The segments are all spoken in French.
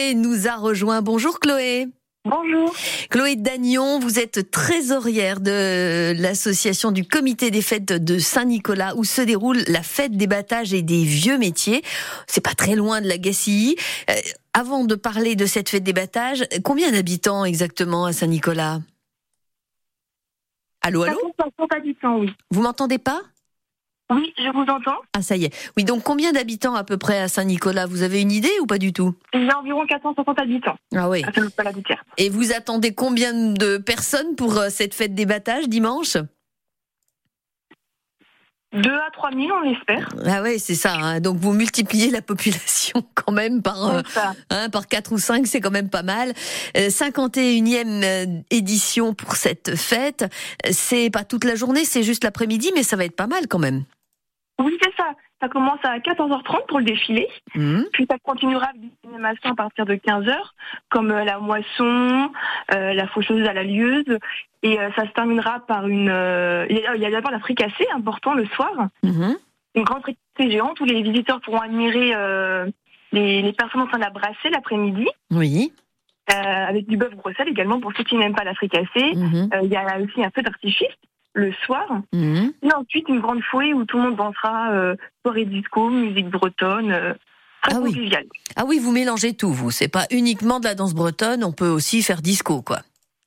Et nous a rejoint. Bonjour Chloé. Bonjour. Chloé Dagnon, vous êtes trésorière de l'association du comité des fêtes de Saint-Nicolas où se déroule la fête des battages et des vieux métiers. C'est pas très loin de la Gacilly. Euh, avant de parler de cette fête des battages, combien d'habitants exactement à Saint-Nicolas? Allô, allô? Oui. Vous m'entendez pas? Oui, je vous entends. Ah, ça y est. Oui, donc combien d'habitants à peu près à Saint-Nicolas? Vous avez une idée ou pas du tout? Il y a environ 460 habitants. Ah oui. Et vous attendez combien de personnes pour euh, cette fête des battages dimanche? 2 à 3 000, on l'espère. Ah oui, c'est ça. Hein. Donc vous multipliez la population quand même par, euh, hein, par 4 ou 5, c'est quand même pas mal. 51e euh, édition pour cette fête. C'est pas toute la journée, c'est juste l'après-midi, mais ça va être pas mal quand même. Oui, c'est ça. Ça commence à 14h30 pour le défilé. Mmh. Puis ça continuera avec des animations à partir de 15h, comme euh, la moisson, euh, la faucheuse à la lieuse. Et euh, ça se terminera par une... il y a d'abord la fricassée, important, le soir. Mmh. Une grande fricassée géante où les visiteurs pourront admirer les, personnes en train de la brasser l'après-midi. Oui. avec du bœuf Bruxelles également pour ceux qui n'aiment pas la fricassée. Mmh. Il y a aussi un feu d'artifice le soir. Mhm. Et ensuite, une grande fouée où tout le monde dansera euh, soirée disco, musique bretonne. Euh, très ah oui. Ah oui, vous mélangez tout, vous. C'est pas uniquement de la danse bretonne, on peut aussi faire disco, quoi.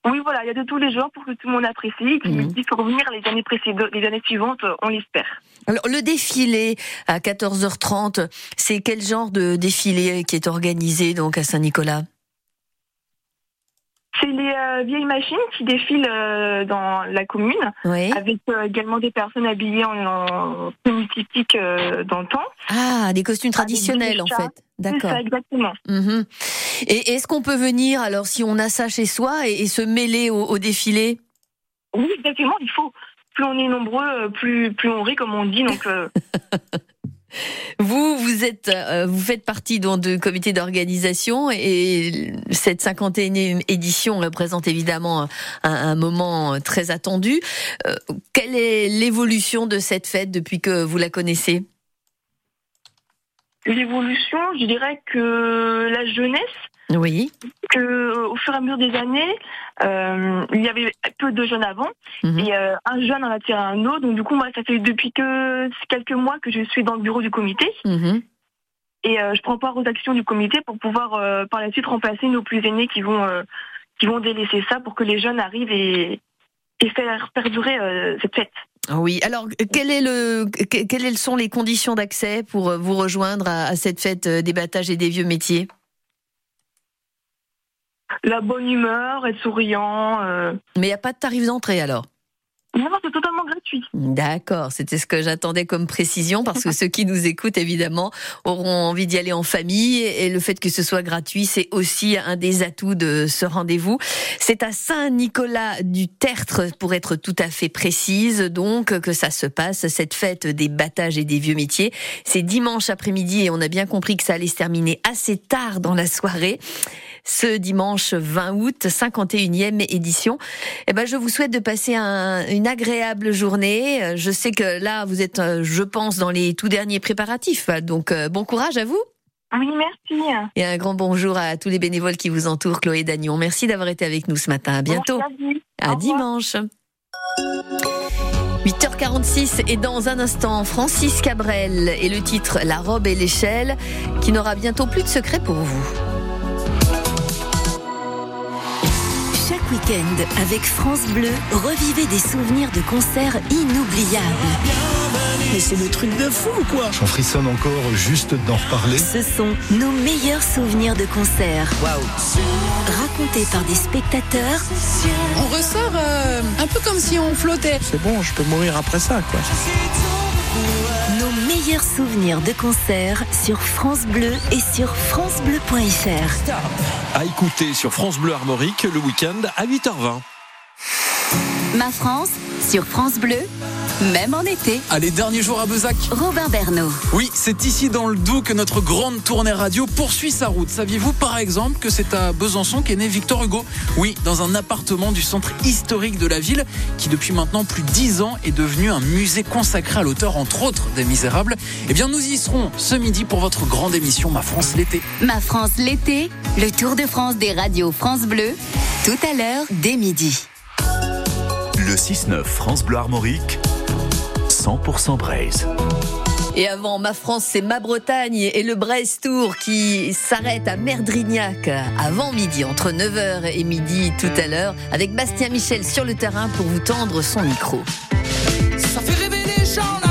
Oui, voilà, il y a de tous les genres pour que tout le monde apprécie et qu'il mmh. puisse revenir les années précédentes, les années suivantes, on l'espère. Alors, le défilé à 14h30, c'est quel genre de défilé qui est organisé donc à Saint-Nicolas? C'est les euh, vieilles machines qui défilent euh, dans la commune, avec euh, également des personnes habillées en, tenue typique temps. Ah, des costumes traditionnels en fait. D'accord. exactement. Mhm. Et est-ce qu'on peut venir alors si on a ça chez soi et, se mêler au, défilé? Oui, exactement. Il faut. Plus on est nombreux, plus plus on rit, comme on dit. Donc. Vous, vous êtes, euh, vous faites partie donc du comité d'organisation et cette 51e édition représente évidemment un, moment très attendu. Euh, quelle est l'évolution de cette fête depuis que vous la connaissez? L'évolution, je dirais que la jeunesse oui. Que au fur et à mesure des années, euh, il y avait peu de jeunes avant mhm. et euh, un jeune en attiré un autre. Donc du coup, moi, ça fait depuis que quelques mois que je suis dans le bureau du comité. Mhm. Et euh, je prends part aux actions du comité pour pouvoir par la suite remplacer nos plus aînés qui vont qui vont délaisser ça pour que les jeunes arrivent et, et faire perdurer cette fête. Oui. Alors, quel est le, quelles sont les conditions d'accès pour vous rejoindre à, à cette fête des battages et des vieux métiers? La bonne humeur, être souriant. Euh. Mais il n'y a pas de tarif d'entrée alors? Non, c'est totalement gratuit. D'accord, c'était ce que j'attendais comme précision parce que ceux qui nous écoutent évidemment auront envie d'y aller en famille et le fait que ce soit gratuit, c'est aussi un des atouts de ce rendez-vous. C'est à Saint-Nicolas du Tertre pour être tout à fait précise donc que ça se passe cette fête des battages et des vieux métiers. C'est dimanche après-midi et on a bien compris que ça allait se terminer assez tard dans la soirée ce dimanche 20 août, 51e édition. Eh ben, je vous souhaite de passer une agréable journée. Je sais que là, vous êtes, euh, je pense, dans les tout derniers préparatifs. Donc, euh, bon courage à vous. Oui, merci. Et un grand bonjour à tous les bénévoles qui vous entourent, Chloé Dagnon. Merci d'avoir été avec nous ce matin. À bientôt. à dimanche. 8h46 et dans un instant, Francis Cabrel et le titre La robe et l'échelle qui n'aura bientôt plus de secret pour vous. Week-end avec France Bleu, revivez des souvenirs de concerts inoubliables. Mais c'est le truc de fou quoi J'en frissonne encore juste d'en reparler. Ce sont nos meilleurs souvenirs de concerts. Waouh Racontés par des spectateurs. On ressort euh, un peu comme si on flottait. C'est bon, je peux mourir après ça quoi meilleurs souvenirs de concert sur France Bleu et sur francebleu.fr. À écouter sur France Bleu Armorique le week-end à 8h20. Ma France sur France Bleu, même en été. Allez, dernier jour à Bezac. Robin Bernot. Oui, c'est ici dans le Doubs que notre grande tournée radio poursuit sa route. Saviez-vous par exemple que c'est à Besançon qu'est né Victor Hugo? Oui, dans un appartement du centre historique de la ville qui depuis maintenant plus de 10 ans est devenu un musée consacré à l'auteur entre autres des Misérables. Eh bien nous y serons ce midi pour votre grande émission Ma France l'été. Ma France l'été, le Tour de France des radios France Bleu, tout à l'heure dès midi. Le 6-9 France Bleu Armorique, 100% Braise. Et avant, ma France, c'est ma Bretagne et le Brest Tour qui s'arrête à Merdrignac avant midi, entre 9h et midi tout à l'heure, avec Bastien Michel sur le terrain pour vous tendre son micro. Ça fait rêver les gens.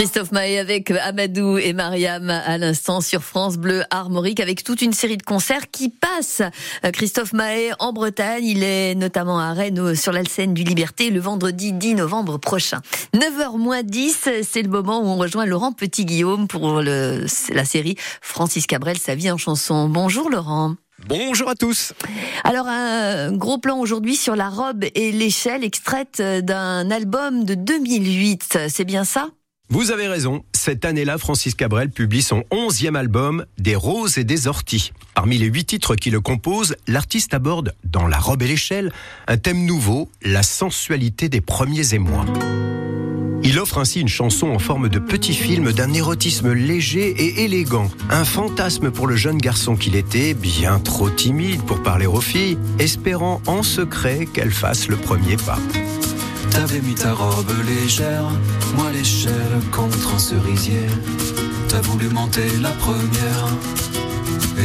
Christophe Maé avec Amadou et Mariam à l'instant sur France Bleu Armorique avec toute une série de concerts qui passent. Euh, Christophe Maé en Bretagne, il est notamment à Rennes sur la scène du Liberté le vendredi 10 novembre prochain. 9h moins 10, c'est le moment où on rejoint Laurent Petit-Guillaume pour le, la série Francis Cabrel, sa vie en chanson. Bonjour Laurent. Bonjour à tous. Alors un gros plan aujourd'hui sur la robe et l'échelle extraite d'un album de 2008, c'est bien ça? Vous avez raison. Cette année-là, Francis Cabrel publie son onzième album, Des roses et des orties. Parmi les huit titres qui le composent, l'artiste aborde, dans La robe et l'échelle, un thème nouveau, la sensualité des premiers émois. Il offre ainsi une chanson en forme de petit film d'un érotisme léger et élégant, un fantasme pour le jeune garçon qu'il était, bien trop timide pour parler aux filles, espérant en secret qu'elle fasse le premier pas. Moi l'échelle contre un cerisier. T'as voulu monter la première,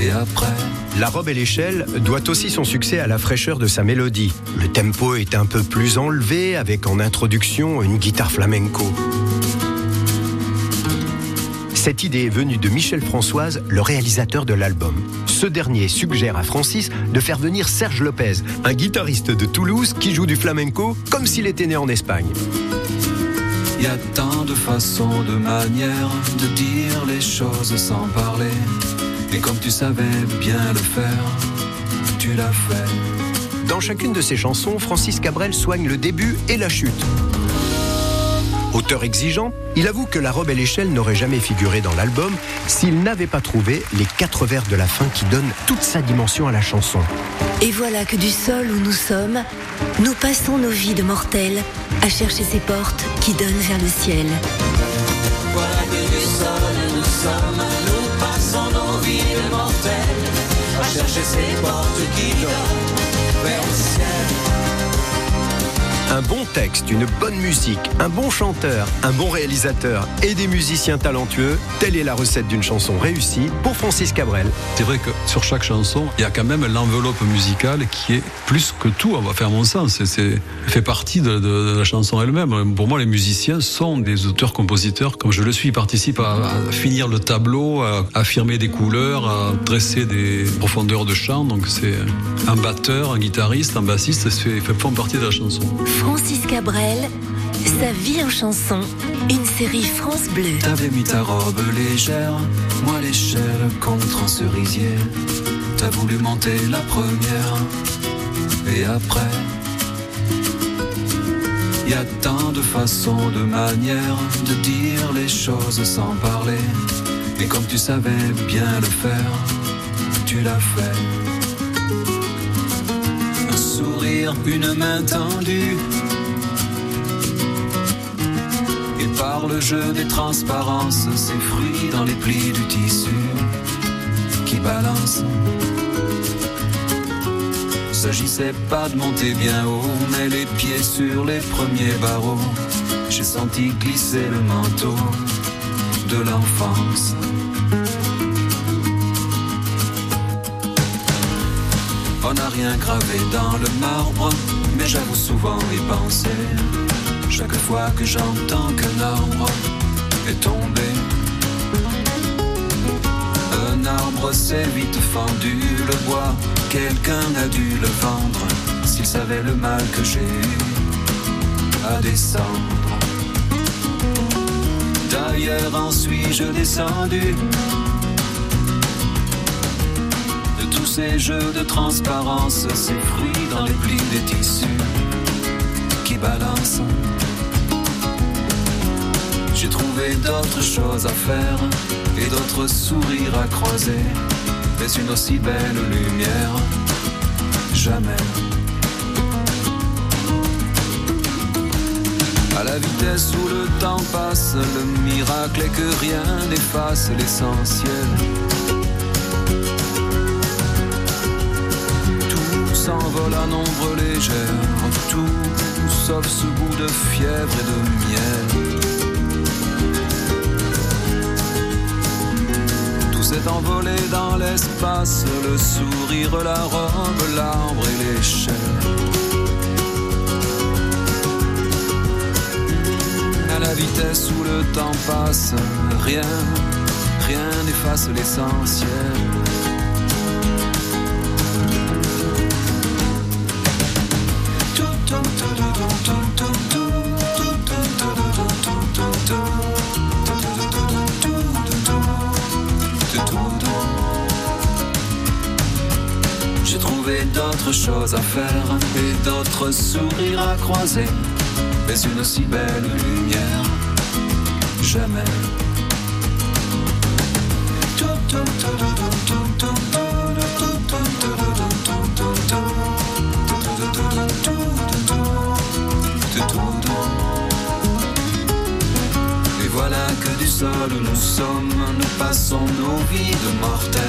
et après, La robe et l'échelle doit aussi son succès à la fraîcheur de sa mélodie. Le tempo est un peu plus enlevé avec en introduction une guitare flamenco. Cette idée est venue de Michel Françoise, le réalisateur de l'album. Ce dernier suggère à Francis de faire venir Serge Lopez, un guitariste de Toulouse qui joue du flamenco comme s'il était né en Espagne. y a tant de façons, de manières de dire les choses sans parler. Et comme tu savais bien le faire, tu l'as fait. Dans chacune de ses chansons, Francis Cabrel soigne le début et la chute. Auteur exigeant, il avoue que La robe et l'échelle n'aurait jamais figuré dans l'album s'il n'avait pas trouvé les quatre vers de la fin qui donnent toute sa dimension à la chanson. Et voilà que du sol où nous sommes, nous passons nos vies de mortels à chercher ces portes qui donnent vers le ciel. Voilà que du sol où nous sommes, nous passons nos vies de mortels à chercher ces portes qui donnent vers le ciel. Un bon texte, une bonne musique, un bon chanteur, un bon réalisateur et des musiciens talentueux, telle est la recette d'une chanson réussie pour Francis Cabrel. C'est vrai que sur chaque chanson, il y a quand même l'enveloppe musicale qui est plus que tout, on va faire mon sens. C'est fait partie de, la chanson elle-même. Pour moi, les musiciens sont des auteurs-compositeurs, comme je le suis. Ils participent à, finir le tableau, à affirmer des couleurs, à dresser des profondeurs de chant. Donc c'est un batteur, un guitariste, un bassiste, fait, font partie de la chanson. Francis Cabrel, sa vie en chanson, une série France Bleu. T'avais mis ta robe légère, moi l'échelle contre un cerisier. T'as voulu monter la première, et après, y a tant de façons, de manières de dire les choses sans parler. Et comme tu savais bien le faire, tu l'as fait une main tendue. Et par le jeu des transparences, ses fruits dans les plis du tissu qui balancent. S'agissait pas de monter bien haut, mais les pieds sur les premiers barreaux. J'ai senti glisser le manteau de l'enfance. On n'a rien gravé dans le marbre, mais j'avoue souvent y penser. Chaque fois que j'entends qu'un arbre est tombé, un arbre s'est vite fendu, le bois, quelqu'un a dû le vendre, s'il savait le mal que j'ai à descendre. D'ailleurs, en suis-je descendu? Ces jeux de transparence, ces fruits dans les plis des tissus qui balancent. J'ai trouvé d'autres choses à faire et d'autres sourires à croiser, mais une aussi belle lumière, jamais. À la vitesse où le temps passe, le miracle est que rien n'efface l'essentiel. S'envole à nombre légère, tout sauf ce goût de fièvre et de miel. Tout s'est envolé dans l'espace, le sourire, la robe, l'arbre et l'échelle. À la vitesse où le temps passe, rien, rien n'efface l'essentiel. D'autres choses à faire et d'autres sourires à croiser, mais une aussi belle lumière, jamais. Et voilà que du sol où nous sommes, nous passons nos vies de mortels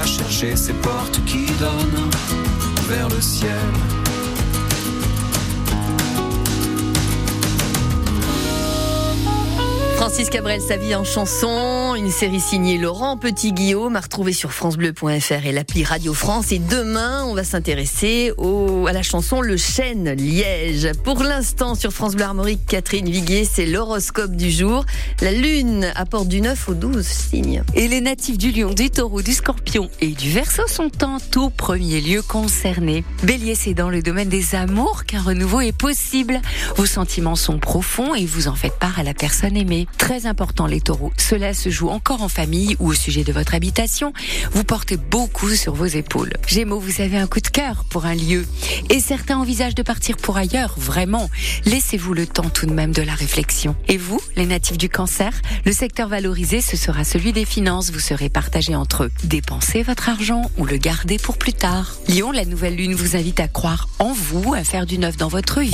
à chercher ces portes qui donnent vers le ciel. Francis Cabrel, sa vie en chanson, une série signée Laurent Petit-Guillaume, à retrouver sur francebleu.fr et l'appli Radio France. Et demain, on va s'intéresser à la chanson Le Chêne Liège. Pour l'instant, sur France Bleu Armorique, Catherine Viguier, c'est l'horoscope du jour. La Lune apporte du 9 au 12 signes. Et les natifs du Lion, du Taureau, du Scorpion et du Verseau sont en tout premier lieu concernés. Bélier, c'est dans le domaine des amours qu'un renouveau est possible. Vos sentiments sont profonds et vous en faites part à la personne aimée. Très important les taureaux, cela se joue ou encore en famille ou au sujet de votre habitation, vous portez beaucoup sur vos épaules. Gémeaux, vous avez un coup de cœur pour un lieu et certains envisagent de partir pour ailleurs, vraiment. Laissez-vous le temps tout de même de la réflexion. Et vous, les natifs du cancer, le secteur valorisé, ce sera celui des finances. Vous serez partagé entre eux. Dépenser votre argent ou le garder pour plus tard. Lyon, la nouvelle lune vous invite à croire en vous, à faire du neuf dans votre vie.